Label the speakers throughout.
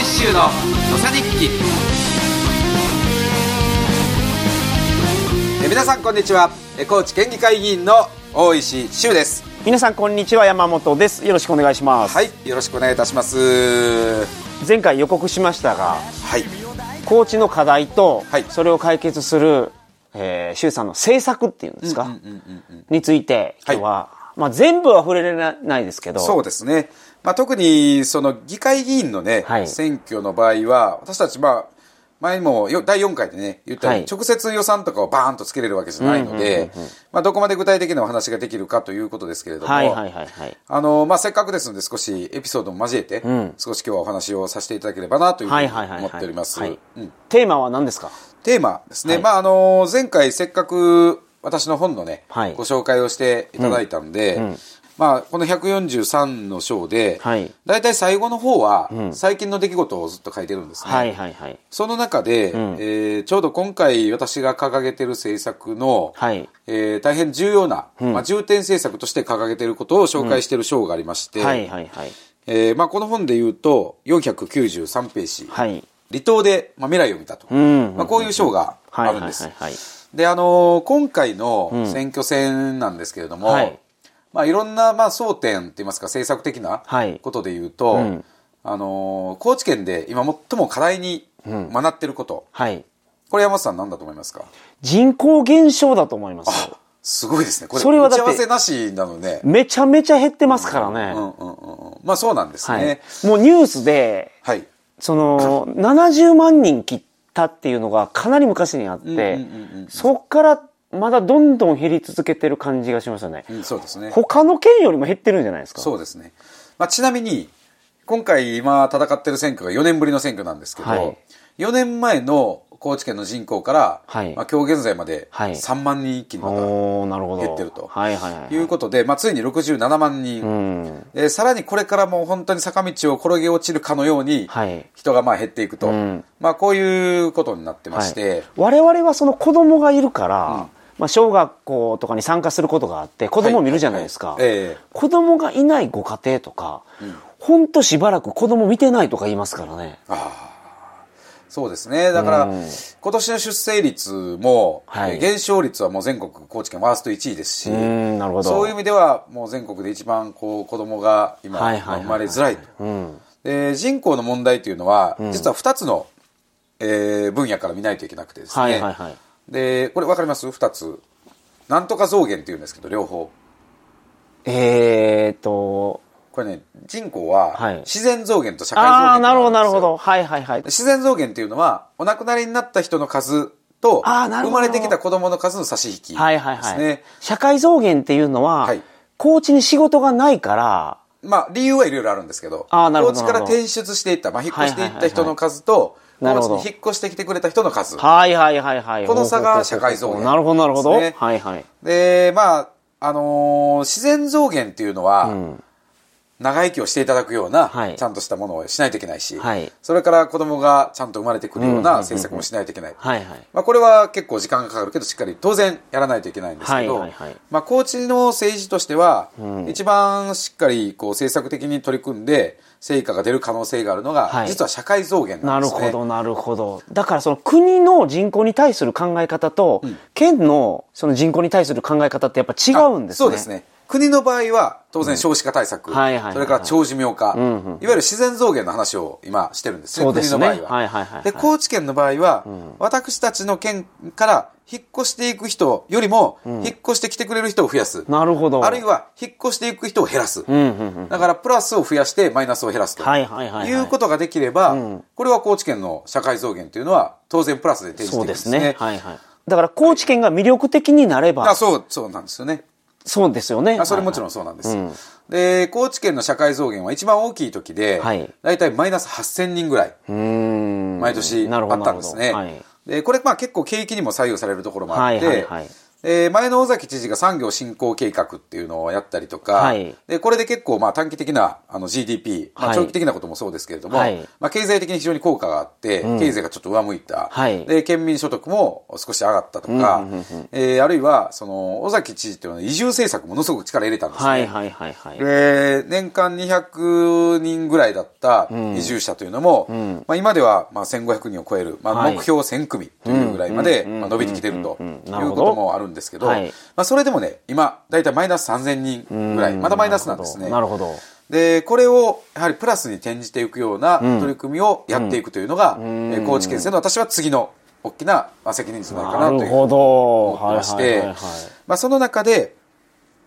Speaker 1: 石修の土佐日記。え皆さんこんにちは。え高知県議会議員の大石修です。
Speaker 2: 皆さんこんにちは山本です。よろしくお願いします。
Speaker 1: はいよろしくお願いいたします。
Speaker 2: 前回予告しましたが
Speaker 1: はい。
Speaker 2: 高知の課題と
Speaker 1: はい。
Speaker 2: それを解決する、えー、周さんの政策っていうんですか、について今日は、まあ、全部は触れれないですけど
Speaker 1: そうですね、まあ、特にその議会議員のね、
Speaker 2: はい。
Speaker 1: 選挙の場合は私たちまあ前にもよ第4回でね言ったように、
Speaker 2: はい。
Speaker 1: 直接予算とかをバーンとつけれるわけじゃないので、まあ、どこまで具体的なお話ができるかということですけれども、あのまあ、せっかくですので少しエピソードも交えて、少し今日はお話をさせていただければなというふうに思っております。
Speaker 2: テーマは何ですか？
Speaker 1: テーマですね、
Speaker 2: はい。
Speaker 1: まああの前回せっかく私の本のね、
Speaker 2: はい。
Speaker 1: ご紹介をしていただいたんで、まあ、この143の章で、
Speaker 2: はい。
Speaker 1: 大体最後の方は、最近の出来事をずっと書いてるんですね。
Speaker 2: はいはいはい。
Speaker 1: その中で、えーちょうど今回私が掲げてる政策の、
Speaker 2: はい。
Speaker 1: えー大変重要な、まあ、重点政策として掲げていることを紹介している章がありまして、
Speaker 2: はいはいはい。
Speaker 1: えーまあ、この本で言うと493ページ、
Speaker 2: はい。
Speaker 1: 離島で、まあ、未来を見たと、
Speaker 2: ん
Speaker 1: まあ、こういう章があ
Speaker 2: はい
Speaker 1: るんです。で、あのー今回の選挙戦なんですけれども、
Speaker 2: はい
Speaker 1: まあ、いろんな、まあ、争点って言いますか、政策的な
Speaker 2: はい
Speaker 1: ことで言うと、
Speaker 2: ん
Speaker 1: あのー高知県で今最も課題に学ってること、
Speaker 2: はい
Speaker 1: これ山本さん何だと思いますか？
Speaker 2: 人口減少だと思いますよ
Speaker 1: すごいですね。これ、
Speaker 2: それは
Speaker 1: 打ち合わせなしなのね。
Speaker 2: めちゃめちゃ減ってますからね、
Speaker 1: うんうんうんうん。まあそうなんです
Speaker 2: はい
Speaker 1: ね。
Speaker 2: もうニュースで
Speaker 1: はい。
Speaker 2: その70万人切ったっていうのがかなり昔にあって、そっからまだどんどん減り続けてる感じがしますよね。
Speaker 1: うんそうですね。
Speaker 2: 他の県よりも減ってるんじゃないですか？
Speaker 1: そうですね。まあちなみに、今回今戦ってる選挙が4年ぶりの選挙なんですけど、
Speaker 2: はい
Speaker 1: 4年前の高知県の人口から、
Speaker 2: はい
Speaker 1: まあ今日現在まで
Speaker 2: はい
Speaker 1: 3万人一気にまた。減ってると
Speaker 2: はいはい
Speaker 1: うことで、まあついに67万人、
Speaker 2: うん。
Speaker 1: でさらにこれからもう本当に坂道を転げ落ちるかのように、
Speaker 2: はい。
Speaker 1: 人がまあ減っていくと、
Speaker 2: ん
Speaker 1: まあこういうことになってま
Speaker 2: は
Speaker 1: して、
Speaker 2: い、我々はその子供がいるから、まあ小学校とかに参加することがあって、子供を見るじゃないですか。
Speaker 1: はいはいええ
Speaker 2: 子供がいないご家庭とか、ほんとしばらく子供見てないとか言いますからね。
Speaker 1: そうですね。だから、
Speaker 2: うん
Speaker 1: 今年の出生率も、
Speaker 2: はい
Speaker 1: えー減少率はもう全国高知県ワースト1位ですし、
Speaker 2: うんなるほど
Speaker 1: そういう意味ではもう全国で一番こう子供が今、
Speaker 2: はいはいはいはい
Speaker 1: 生まれづらいと。
Speaker 2: うん。
Speaker 1: で人口の問題というのは、実は2つの、えー分野から見ないといけなくてですね。
Speaker 2: はいはいはい。
Speaker 1: で、これ分かります ?2 つ。なんとか増減っていうんですけど、両方。
Speaker 2: えーと、
Speaker 1: これね、人口は
Speaker 2: はい
Speaker 1: 自然増減と社会増減
Speaker 2: ああ、なるほど、なるほど。はいはいはい。
Speaker 1: 自然増減っていうのは、お亡くなりになった人の数と、生まれてきた子供の数の差し引きですね。
Speaker 2: はいはいはい。社会増減っていうのは、
Speaker 1: はい
Speaker 2: 高知に仕事がないから、
Speaker 1: まあ、理由はいろいろあるんですけど、
Speaker 2: あーなるほど
Speaker 1: 高知から転出していった、まあ、引っ越していった人の数と、
Speaker 2: はいはいはいはい
Speaker 1: 高知に引っ越してきてくれた人の数。
Speaker 2: はいはいはいはい。
Speaker 1: この差が社会増減
Speaker 2: なるほどなるほど。はいはい。
Speaker 1: で、まあ、あのー自然増減っていうのは、
Speaker 2: ん
Speaker 1: 長生きをしていただくような、
Speaker 2: はい
Speaker 1: ちゃんとしたものをしないといけないし、
Speaker 2: はい
Speaker 1: それから子供がちゃんと生まれてくるような政策もしないといけない。これは結構時間がかかるけど、しっかり当然やらないといけないんですけど、まあ、高知の政治としては、一番しっかりこう政策的に取り組んで、成果が出る可能性があるのが、
Speaker 2: はい
Speaker 1: 実は社会増減なですね。
Speaker 2: なんるほど、なるほど。だからその国の人口に対する考え方と、県のその人口に対する考え方ってやっぱ違うんですね。
Speaker 1: そうですね。国の場合は、当然少子化対策、
Speaker 2: はいはいはいはい
Speaker 1: それから長寿命化、
Speaker 2: んうん
Speaker 1: いわゆる自然増減の話を今してるんですね、
Speaker 2: すね
Speaker 1: 国の場合は。
Speaker 2: はいはいはいはい
Speaker 1: で、高知県の場合は、私たちの県から引っ越していく人よりも、引っ越してきてくれる人を増やす。
Speaker 2: なるほど。
Speaker 1: あるいは、引っ越していく人を減らす。
Speaker 2: うんうんうん。
Speaker 1: だから、プラスを増やして、マイナスを減らすと。
Speaker 2: はいはいはいはい
Speaker 1: いうことができれば、これは高知県の社会増減というのは、当然プラスで転じていくんでね。
Speaker 2: そうですすね。はいはい。だから高知県が魅力的になれば
Speaker 1: あ、、そう、そうなんですよね。
Speaker 2: そうですよね。
Speaker 1: あそれもちろんそうなんですよ。で、高知県の社会増減は一番大きい時で、
Speaker 2: はい
Speaker 1: だいたいマイナス8000人ぐらい。毎年あったんですね。
Speaker 2: はい
Speaker 1: で、これまあ結構景気にも左右されるところもあって、
Speaker 2: はいはいはい
Speaker 1: えー前の尾崎知事が産業振興計画っていうのをやったりとか、
Speaker 2: はい。
Speaker 1: でこれで結構まあ短期的なあの GDP、まあ、
Speaker 2: はい。
Speaker 1: 長期的なこともそうですけれども、
Speaker 2: はい。
Speaker 1: まあ、経済的に非常に効果があって、経済がちょっと上向いた、
Speaker 2: はい。
Speaker 1: で県民所得も少し上がったとか、えーあるいはその尾崎知事っていうのは移住政策ものすごく力入れたんですね。
Speaker 2: はいはいはいはい。
Speaker 1: で年間200人ぐらいだった移住者というのも、まあ、今ではまあ1500人を超える、まあ、
Speaker 2: はい。
Speaker 1: 目標1000組というぐらいまで
Speaker 2: うん
Speaker 1: まあ伸びてきてると
Speaker 2: うんうんうん
Speaker 1: いうこともあるんですけど、
Speaker 2: はい。
Speaker 1: まあ、それでもね今大体マイナス3000人ぐらい。まだマイナスなんですね。
Speaker 2: なるほど。
Speaker 1: でこれをやはりプラスに転じていくような取り組みをやっていくというのが、えー高知県政の私は次の大きなまあ責任じゃないかなという
Speaker 2: なるほど。
Speaker 1: 思ってまして、まあ、その中で、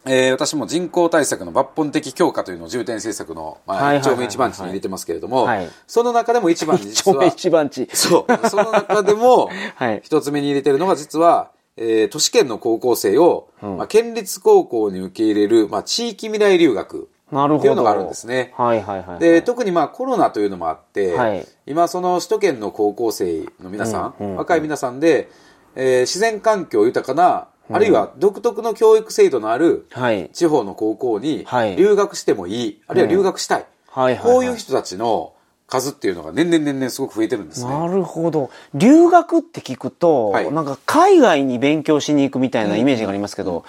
Speaker 1: えー私も人口対策の抜本的強化というのを重点政策の、まあ、一丁目一番地に入れてますけれども、
Speaker 2: はい。
Speaker 1: その中でも一番に
Speaker 2: 一丁目
Speaker 1: 実は、
Speaker 2: 一番地。
Speaker 1: そう、その中でも
Speaker 2: はい、
Speaker 1: 一つ目に入れてるのが実は、えー都市圏の高校生を、まあ、県立高校に受け入れる、まあ、地域未来留学
Speaker 2: なるほど。
Speaker 1: っていうのがあるんですね。
Speaker 2: はいはいはいはい。
Speaker 1: で特にまあコロナというのもあって、
Speaker 2: はい
Speaker 1: 今その首都圏の高校生の皆さん、若い皆さんで、えー自然環境豊かな、あるいは独特の教育制度のある
Speaker 2: はい。
Speaker 1: 地方の高校に
Speaker 2: はい
Speaker 1: 留学してもいい、あるいは留学したい、
Speaker 2: はいはいはい
Speaker 1: こういう人たちの数っていうのが年々年々すごく増えてるんですね。
Speaker 2: なるほど。留学って聞くと、
Speaker 1: はい
Speaker 2: なんか海外に勉強しに行くみたいなイメージがありますけど、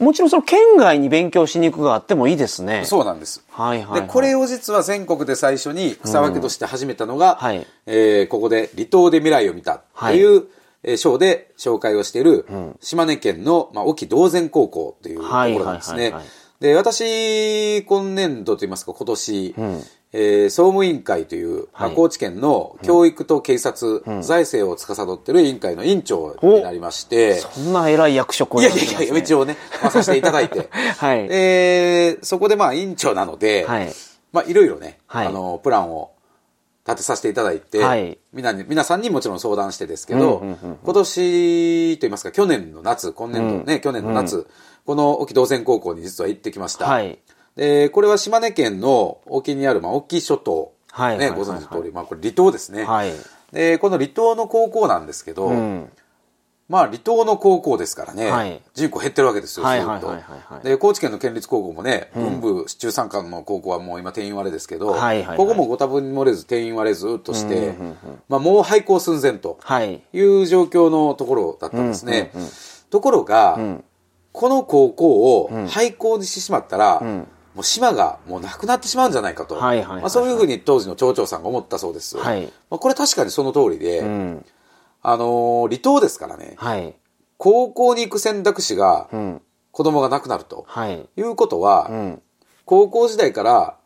Speaker 2: もちろんその県外に勉強しに行くがあってもいいですね。
Speaker 1: そうなんです。
Speaker 2: はいはい、はい。
Speaker 1: でこれを実は全国で最初に草分けとして始めたのが、
Speaker 2: はい
Speaker 1: えーここで離島で未来を見たという、えー章で紹介をしている、島根県の、まあ、沖道前高校というところなんですね
Speaker 2: はいはいはいはい。
Speaker 1: で、私、今年度といいますか、今年、えー総務委員会という、まあ、
Speaker 2: はい
Speaker 1: 高知県の教育と警察、財政を司っている委員会の委員長になりまして、
Speaker 2: そんな偉い役職を。
Speaker 1: いやい
Speaker 2: や
Speaker 1: いや、一応ね、まあ、させていただいて。
Speaker 2: はい。
Speaker 1: で、そこでまあ委員長なので、
Speaker 2: はい。
Speaker 1: まあいろいろね、
Speaker 2: はい。
Speaker 1: あの、プランを立てさせていただいて、
Speaker 2: はい。
Speaker 1: 皆さんにもちろん相談してですけど、今年といいますか、去年の夏、今年度ね、去年の夏、この沖道前高校に実は行ってきました。
Speaker 2: はい。
Speaker 1: で、これは島根県の沖にある、まあ、沖諸島、ね、
Speaker 2: はいはいはい。
Speaker 1: ご存知の通り、まあこれ離島ですね。
Speaker 2: はい。
Speaker 1: で、この離島の高校なんですけど、
Speaker 2: うん。
Speaker 1: まあ離島の高校ですからね、
Speaker 2: はい。
Speaker 1: 人口減ってるわけですよ、ずっと。で、高知県の県立高校もね、文部中山間の高校はもう今定員割れですけど、ここもご多分に漏れず定員割れずっとして、まあもう廃校寸前と
Speaker 2: はい。
Speaker 1: いう状況のところだったんですね。ところが、この高校を廃校にしてしまったら、もう島がもうなくなってしまうんじゃないかと。
Speaker 2: はいはいはいはい
Speaker 1: まあそういうふうに当時の町長さんが思ったそうです。
Speaker 2: はい
Speaker 1: まあこれ確かにその通りで、
Speaker 2: うん。
Speaker 1: あのー離島ですからね、
Speaker 2: はい。
Speaker 1: 高校に行く選択肢が
Speaker 2: うん。
Speaker 1: 子供がなくなると
Speaker 2: はい。
Speaker 1: いうことは、
Speaker 2: うん。
Speaker 1: 高校時代から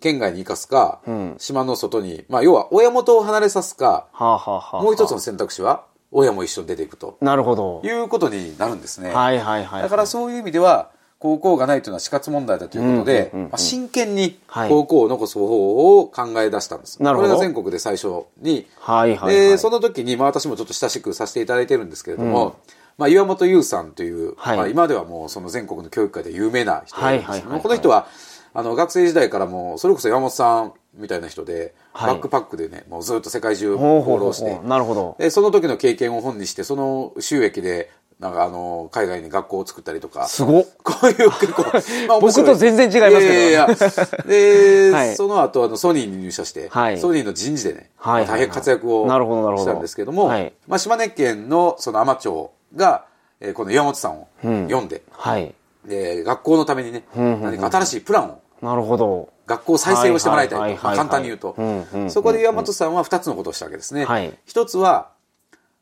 Speaker 1: 県外に行かすか、
Speaker 2: ん
Speaker 1: 島の外に、まあ要は親元を離れさすか、
Speaker 2: はあ、はあはあ、
Speaker 1: もう一つの選択肢は親も一緒に出ていくと
Speaker 2: なるほど。
Speaker 1: いうことになるんですね。
Speaker 2: はいはいはい。
Speaker 1: だからそういう意味では、高校がないというのは死活問題だということで、
Speaker 2: うんうんうんうん
Speaker 1: まあ、真剣に
Speaker 2: はい。
Speaker 1: 高校を残す方法を考え出したんです。
Speaker 2: なるほど。
Speaker 1: これが全国で最初に、
Speaker 2: はいはいはい。
Speaker 1: で、その時に、まあ私もちょっと親しくさせていただいてるんですけれども、まあ岩本優さんという、
Speaker 2: はい。
Speaker 1: まあ今ではもうその全国の教育界で有名な人なんですけど
Speaker 2: はいはいはいはい。
Speaker 1: この人は、あの学生時代からもう、それこそ岩本さんみたいな人で、
Speaker 2: はい。
Speaker 1: バックパックでね、もうずっと世界中放浪して。
Speaker 2: なるほど。
Speaker 1: で、その時の経験を本にして、その収益で、なんかあの、海外に学校を作ったりとか、
Speaker 2: すごっ。
Speaker 1: こういう結構、まあ
Speaker 2: 僕と全然違いますけど。
Speaker 1: いやいや で、
Speaker 2: はい。
Speaker 1: その後あのソニーに入社して、
Speaker 2: はい。
Speaker 1: ソニーの人事でね、
Speaker 2: はい
Speaker 1: まあ大変活躍を
Speaker 2: なるほどなるほど。
Speaker 1: したんですけども、
Speaker 2: はい。
Speaker 1: まあ、島根県のその海士町が、えーこの岩本さんを読ん。で、
Speaker 2: はい。
Speaker 1: で学校のためにね、
Speaker 2: んうんうん。
Speaker 1: 何か新しいプランを
Speaker 2: なるほど。
Speaker 1: 学校再生をしてもらいた
Speaker 2: い
Speaker 1: 簡単に言うと、
Speaker 2: うんうんうん
Speaker 1: そこで岩本さんは2つのことをしたわけですね。
Speaker 2: はい。
Speaker 1: 一つは、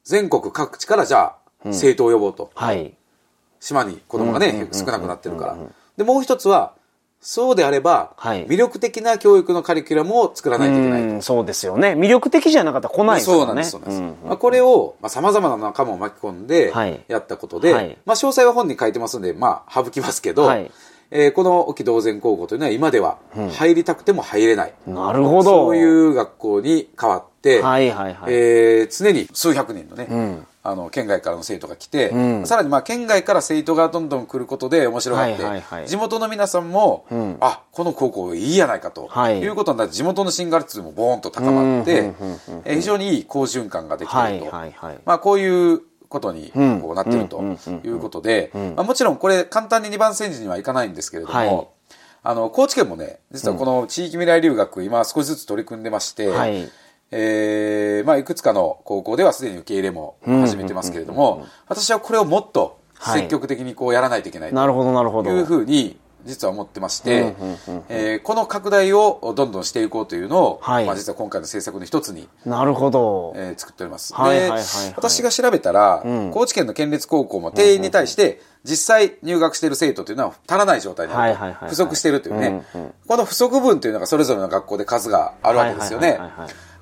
Speaker 1: 全国各地からじゃあ、生徒を呼ぼうと。
Speaker 2: はい。
Speaker 1: 島に子供がね、少なくなってるから。で、もう一つは、そうであれば、
Speaker 2: はい
Speaker 1: 魅力的な教育のカリキュラムを作らないといけないと。
Speaker 2: うん、そうですよね。魅力的じゃなかったら来ないですからね。
Speaker 1: そうなんです、そうなんです。まあ、これを、まあ、様々な仲間を巻き込んで
Speaker 2: はい、
Speaker 1: やったことで、
Speaker 2: はい
Speaker 1: まあ、詳細は本に書いてますんで、まあ、省きますけど、
Speaker 2: はい
Speaker 1: えーこの沖道前高校というのは今では、入りたくても入れない。
Speaker 2: なるほど。
Speaker 1: そういう学校に変わって、
Speaker 2: はいはいはい。
Speaker 1: えー常に数百人のね、
Speaker 2: ん
Speaker 1: あの県外からの生徒が来て、
Speaker 2: ん。
Speaker 1: さらにまあ県外から生徒がどんどん来ることで面白がって、
Speaker 2: はいはいはい
Speaker 1: 地元の皆さんも、
Speaker 2: ん。
Speaker 1: あこの高校いいやないかと、
Speaker 2: はい。
Speaker 1: い、うことになって地元の進学率もボーンと高まって、えー非常にいい好循環ができていると。まあ、こういうことにこうなってるということで、まあ、もちろんこれ簡単に2番煎じにはいかないんですけれども、
Speaker 2: はい。
Speaker 1: あの、高知県もね、実はこの地域未来留学、今少しずつ取り組んでまして、
Speaker 2: はい
Speaker 1: えーまあ、いくつかの高校ではすでに受け入れも始めてますけれども、私はこれをもっと積極的にこうやらないといけないと。
Speaker 2: なるほど、なるほど。
Speaker 1: いうふうに実は思ってまして、えーこの拡大をどんどんしていこうというのを、
Speaker 2: はい。
Speaker 1: まあ、実は今回の政策の一つに、
Speaker 2: なるほど。
Speaker 1: えー作っております。で私が調べたら、高知県の県立高校も定員に対して、実際入学している生徒というのは足らない状態になると、
Speaker 2: はいはいはいはい。
Speaker 1: 不足しているというね、この不足分というのがそれぞれの学校で数があるわけですよね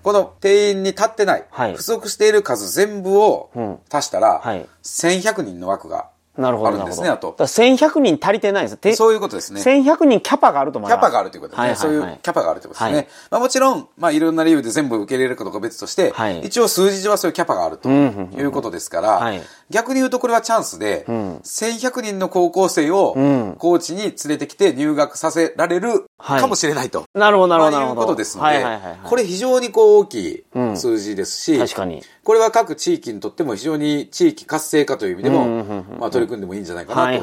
Speaker 1: この定員に立ってない、
Speaker 2: はい
Speaker 1: 不足している数全部を足したら、
Speaker 2: はい
Speaker 1: 1100人の枠が
Speaker 2: なるほど。
Speaker 1: あるんですね、あと。
Speaker 2: なるほどだから1100人足りてないんですて
Speaker 1: そういうことですね。
Speaker 2: 1100人キャパがあると思います。
Speaker 1: キャパがあるということですね。
Speaker 2: はいはいはい
Speaker 1: そういうキャパがあるということですね。
Speaker 2: はい
Speaker 1: まあもちろん、まあいろんな理由で全部受け入れるかどうかは別として、
Speaker 2: はい
Speaker 1: 一応数字上はそういうキャパがあるということですから、
Speaker 2: はい
Speaker 1: 逆に言うとこれはチャンスで、1100人の高校生を高知に連れてきて入学させられる
Speaker 2: はい。
Speaker 1: かもしれないと。
Speaker 2: なるほど、なるほど、なるほど。
Speaker 1: まあいうことですので。これ非常にこう大きい数字ですし、
Speaker 2: 確かに。
Speaker 1: これは各地域にとっても非常に地域活性化という意味でも、まあ取り組んでもいいんじゃないかな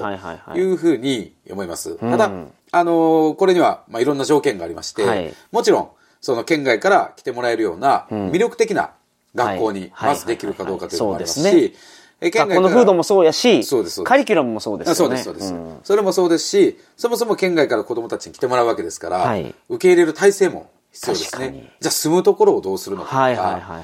Speaker 1: というふうに思います。ただ、あのーこれには、まあいろんな条件がありまして、
Speaker 2: はい。
Speaker 1: もちろん、その県外から来てもらえるような魅力的な学校に
Speaker 2: はい。
Speaker 1: まずできるかどうかというのもありますし、
Speaker 2: 学校の風土もそうやし、カリキュラムもそうですよね。
Speaker 1: そうです、そうです、それもそうですし、そもそも県外から子供たちに来てもらうわけですから、
Speaker 2: はい
Speaker 1: 受け入れる体制も必要ですね。じゃあ住むところをどうするのかとか、
Speaker 2: はいはいはいはい。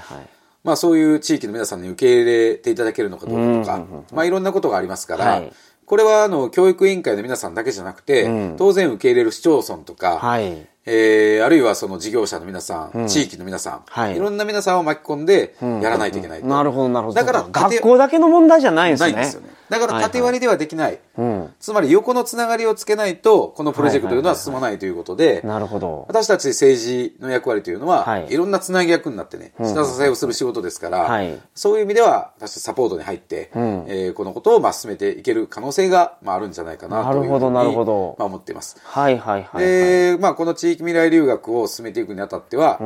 Speaker 1: まあそういう地域の皆さんに受け入れていただけるのかどうかとか、まあいろんなことがありますから、
Speaker 2: はい
Speaker 1: これはあの教育委員会の皆さんだけじゃなくて、当然受け入れる市町村とか、
Speaker 2: はい。
Speaker 1: えーあるいはその事業者の皆さん、地域の皆さん、
Speaker 2: はい
Speaker 1: いろんな皆さんを巻き込んでやらないといけないと。
Speaker 2: なるほど、なるほど。
Speaker 1: だから
Speaker 2: 学校だけの問題じゃないんですね。
Speaker 1: ないんですよね。だから縦割りではできない。
Speaker 2: ん。
Speaker 1: つまり横のつながりをつけないと、このプロジェクトというのは進まないということで、
Speaker 2: なるほど。
Speaker 1: 私たち政治の役割というのは、
Speaker 2: はい。
Speaker 1: い、ろんなつなぎ役になってね、下支えをする仕事ですから、
Speaker 2: はい。
Speaker 1: そういう意味では、私たちサポートに入って、えーこのことをまあ進めていける可能性が、まあ、あるんじゃないかなというふうに
Speaker 2: なるほどなるほど。
Speaker 1: まあ、思っています。
Speaker 2: はいはいはい、はい。
Speaker 1: で、まあ、この地域未来留学を進めていくにあたっては、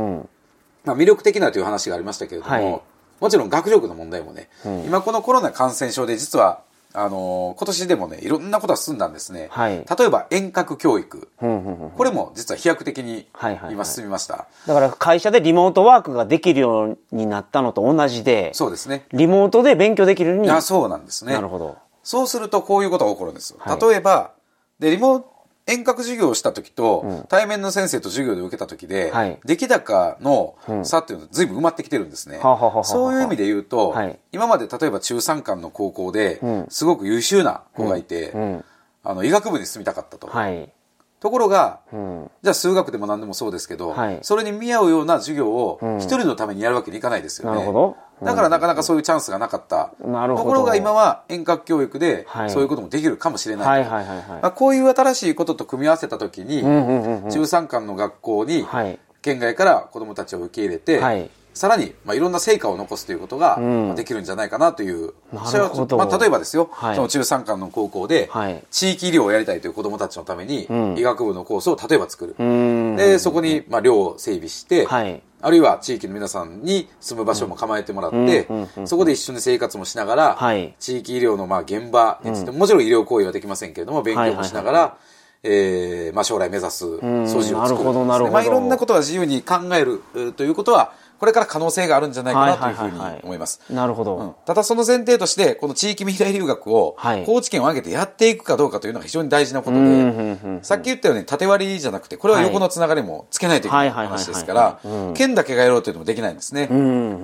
Speaker 1: まあ、魅力的なという話がありましたけれども、
Speaker 2: はい。
Speaker 1: もちろん学力の問題もね、今このコロナ感染症で実は、あのー今年でもね、いろんなことが進んだんですね。
Speaker 2: はい
Speaker 1: 例えば遠隔教育。
Speaker 2: うんうんうん
Speaker 1: これも実は飛躍的に
Speaker 2: はいはいはい
Speaker 1: 今進みました。
Speaker 2: だから会社でリモートワークができるようになったのと同じで、
Speaker 1: そうですね。
Speaker 2: リモートで勉強できるように。
Speaker 1: いや、そうなんですね。
Speaker 2: なるほど。
Speaker 1: そうするとこういうことが起こるんですよ。
Speaker 2: はい
Speaker 1: 例えば、で、リモ遠隔授業をした時と、対面の先生と授業で受けた時で、
Speaker 2: はい。
Speaker 1: 出来高の差っていうのは随分埋まってきてるんですね。そういう意味で言うと、
Speaker 2: はい。
Speaker 1: 今まで例えば中山間の高校で、すごく優秀な子がいて、
Speaker 2: ん。
Speaker 1: あの医学部に進みたかったと。
Speaker 2: はい。
Speaker 1: ところが、
Speaker 2: うん。
Speaker 1: じゃあ数学でも何でもそうですけど、
Speaker 2: はい
Speaker 1: それに見合うような授業を一人のためにやるわけにいかないですよね。だからなかなかそういうチャンスがなかった。ところが今は遠隔教育で
Speaker 2: はい
Speaker 1: そういうこともできるかもしれない。こういう新しいことと組み合わせたときに。中山間の学校に
Speaker 2: はい。
Speaker 1: 県外から子どもたちを受け入れて、
Speaker 2: はい
Speaker 1: さらに、まあ、いろんな成果を残すということが、
Speaker 2: ん。
Speaker 1: まあできるんじゃないかなという。
Speaker 2: なるほど。
Speaker 1: それはまあ、例えばですよ、
Speaker 2: はい。
Speaker 1: その中山間の高校で、
Speaker 2: はい。
Speaker 1: 地域医療をやりたいという子どもたちのために、
Speaker 2: ん。
Speaker 1: 医学部のコースを例えば作る。
Speaker 2: うーん。
Speaker 1: で、そこに、まあ、寮を整備して、
Speaker 2: はい。
Speaker 1: あるいは地域の皆さんに住む場所も構えてもらって、
Speaker 2: うん。うん。うん。
Speaker 1: そこで一緒に生活もしながら、
Speaker 2: はい。
Speaker 1: 地域医療のまあ現場についても、もちろん医療行為はできませんけれども、勉強もしながら、
Speaker 2: はい
Speaker 1: えーまあ、将来目指す素地を作る。
Speaker 2: なるほどなるほど。
Speaker 1: まあ、いろんなことは自由に考えるえーということは、これから可能性があるんじゃないかなというふうに思います。
Speaker 2: なるほど。
Speaker 1: うんただその前提として、この地域未来留学を
Speaker 2: はい
Speaker 1: 高知県を挙げてやっていくかどうかというのが非常に大事なことで、さっき言ったように縦割りじゃなくて、これは横のつながりもつけないといけない
Speaker 2: はい
Speaker 1: 話ですから県だけがやろうというのもできないんですね。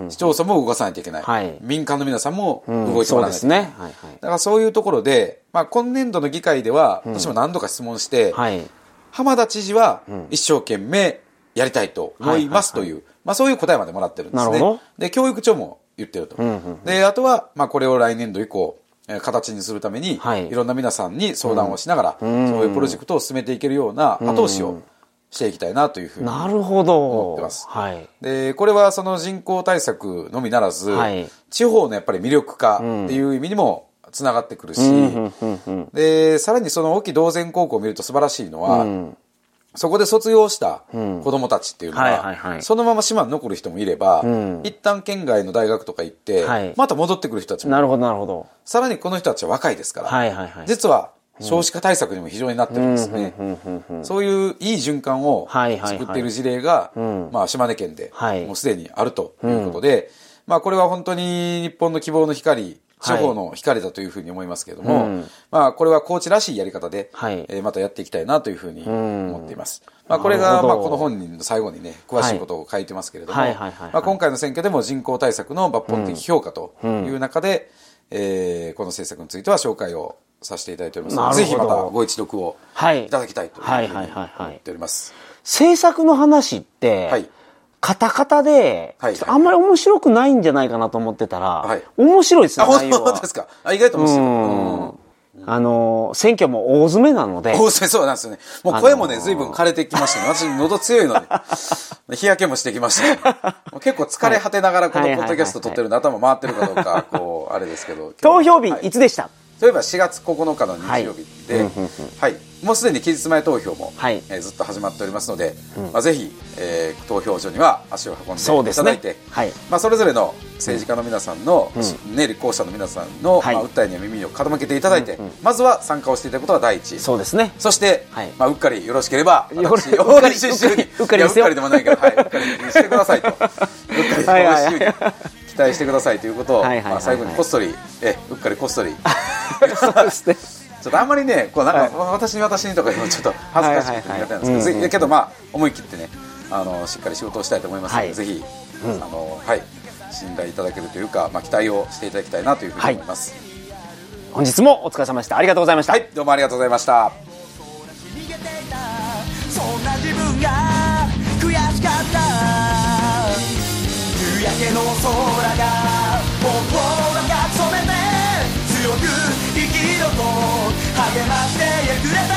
Speaker 1: 市町村も動かさないといけない。
Speaker 2: はい
Speaker 1: 民間の皆さんも動いてもらわないといけない。
Speaker 2: ですね。はいはい。
Speaker 1: だからそういうところで、まあ今年度の議会では、私も何度か質問して、
Speaker 2: はい。
Speaker 1: 浜田知事は一生懸命やりたいと思いますという、まあそういう答えまでもらってるんですね。で、教育長も言ってると。で、あとは、まあこれを来年度以降、えー形にするために、
Speaker 2: はい。
Speaker 1: い、ろんな皆さんに相談をしながら、そういうプロジェクトを進めていけるような後押しをしていきたいなというふうに。
Speaker 2: なるほど。
Speaker 1: 思ってます。
Speaker 2: はい。
Speaker 1: で、これはその人口対策のみならず、
Speaker 2: はい。
Speaker 1: 地方のやっぱり魅力化っていう意味にもつながってくるし、で、さらにその沖同然高校を見ると素晴らしいのは、そこで卒業した子供たちっていうのは、
Speaker 2: はいはいはい。
Speaker 1: そのまま島に残る人もいれば、
Speaker 2: ん。
Speaker 1: 一旦県外の大学とか行って、
Speaker 2: はい。
Speaker 1: また戻ってくる人たちも、
Speaker 2: なるほどなるほど。
Speaker 1: さらにこの人たちは若いですから、
Speaker 2: はいはいはい。
Speaker 1: 実は少子化対策にも非常になってるんですね。そういういい循環を
Speaker 2: はいはいはい。
Speaker 1: 作っている事例が、
Speaker 2: ん。
Speaker 1: まあ島根県で
Speaker 2: はい。
Speaker 1: もうすでにあるということで、まあこれは本当に日本の希望の光、地
Speaker 2: はい。
Speaker 1: 方の光だというふうに思いますけれども、
Speaker 2: うん。
Speaker 1: まあこれは高知らしいやり方で、
Speaker 2: はい。
Speaker 1: えーまたやっていきたいなというふうに思っています。まあこれがまあこの本人の最後にね、詳しいことを書いてますけれども、
Speaker 2: はい。はい。はい。はい。はい
Speaker 1: まあ今回の選挙でも人口対策の抜本的評価という中で、えーこの政策については紹介をさせていただいております。ぜひまたご一読を
Speaker 2: はい。
Speaker 1: いただきたいというふうに
Speaker 2: はい。はい。はい。はい。
Speaker 1: 思っております。
Speaker 2: 制作の話って、
Speaker 1: はい
Speaker 2: カタカタで、あんまり面白くないんじゃないかなと思ってたら、
Speaker 1: はい。
Speaker 2: 面白いです
Speaker 1: あ、
Speaker 2: ね、内容は。
Speaker 1: 本当ですか？あ、意外と面白い。うん。
Speaker 2: うん。あの、選挙も大詰めなので、
Speaker 1: おそうなんですよね。もう声もね、随分枯れてきましたね。私、喉強いので、日焼けもしてきました、結構疲れ果てながらこのポッドキャスト撮ってるんで、頭回ってるかどうか、こう、あれですけど。
Speaker 2: 投票日
Speaker 1: はい。
Speaker 2: いつでした、
Speaker 1: 例えば4月9日の日曜日で、はい、もうすでに期日前投票も、
Speaker 2: はい。
Speaker 1: えーずっと始まっておりますので、まあ、ぜひ、えー投票所には足を運んでいただいて、
Speaker 2: はい。
Speaker 1: まあ、それぞれの政治家の皆さんの、ね、立候補者の皆さんの、
Speaker 2: はい。
Speaker 1: まあ、訴えには耳を傾けていただいて、まずは参加をしていただくことが第一。
Speaker 2: そうですね。
Speaker 1: そして、
Speaker 2: はい。
Speaker 1: まあ、うっかりよろしければ、
Speaker 2: よろ
Speaker 1: 私大西修に
Speaker 2: うっかりで
Speaker 1: もないけど、はい、うっかりにしてくださいと。うっかり大西修に期待してくださいということを、
Speaker 2: はいはいはいはい
Speaker 1: まあ、最後にこっそり、え、うっかりこっそり。
Speaker 2: そうですね。
Speaker 1: ちょっとあんまりね、こうなんか、
Speaker 2: はい
Speaker 1: 私に私にとかいうのちょっと恥ずかしくて苦手なんですけど、
Speaker 2: はいはいはい
Speaker 1: ぜひけどまあ思い切ってね、あのしっかり仕事をしたいと思いますので、
Speaker 2: はい
Speaker 1: ぜひ、あのはい信頼いただけるというか、まあ期待をしていただきたいなというふうに思います。
Speaker 2: 本日もお疲れ様でした。ありがとうございました。
Speaker 1: はい、どうもありがとうございました。
Speaker 3: そんな自分が悔しかったけの空が僕らが染めて強く生きろと励ましてくれた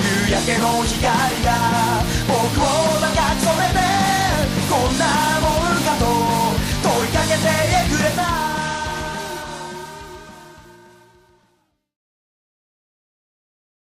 Speaker 3: 夕焼けの光が僕を抱き染めてこんな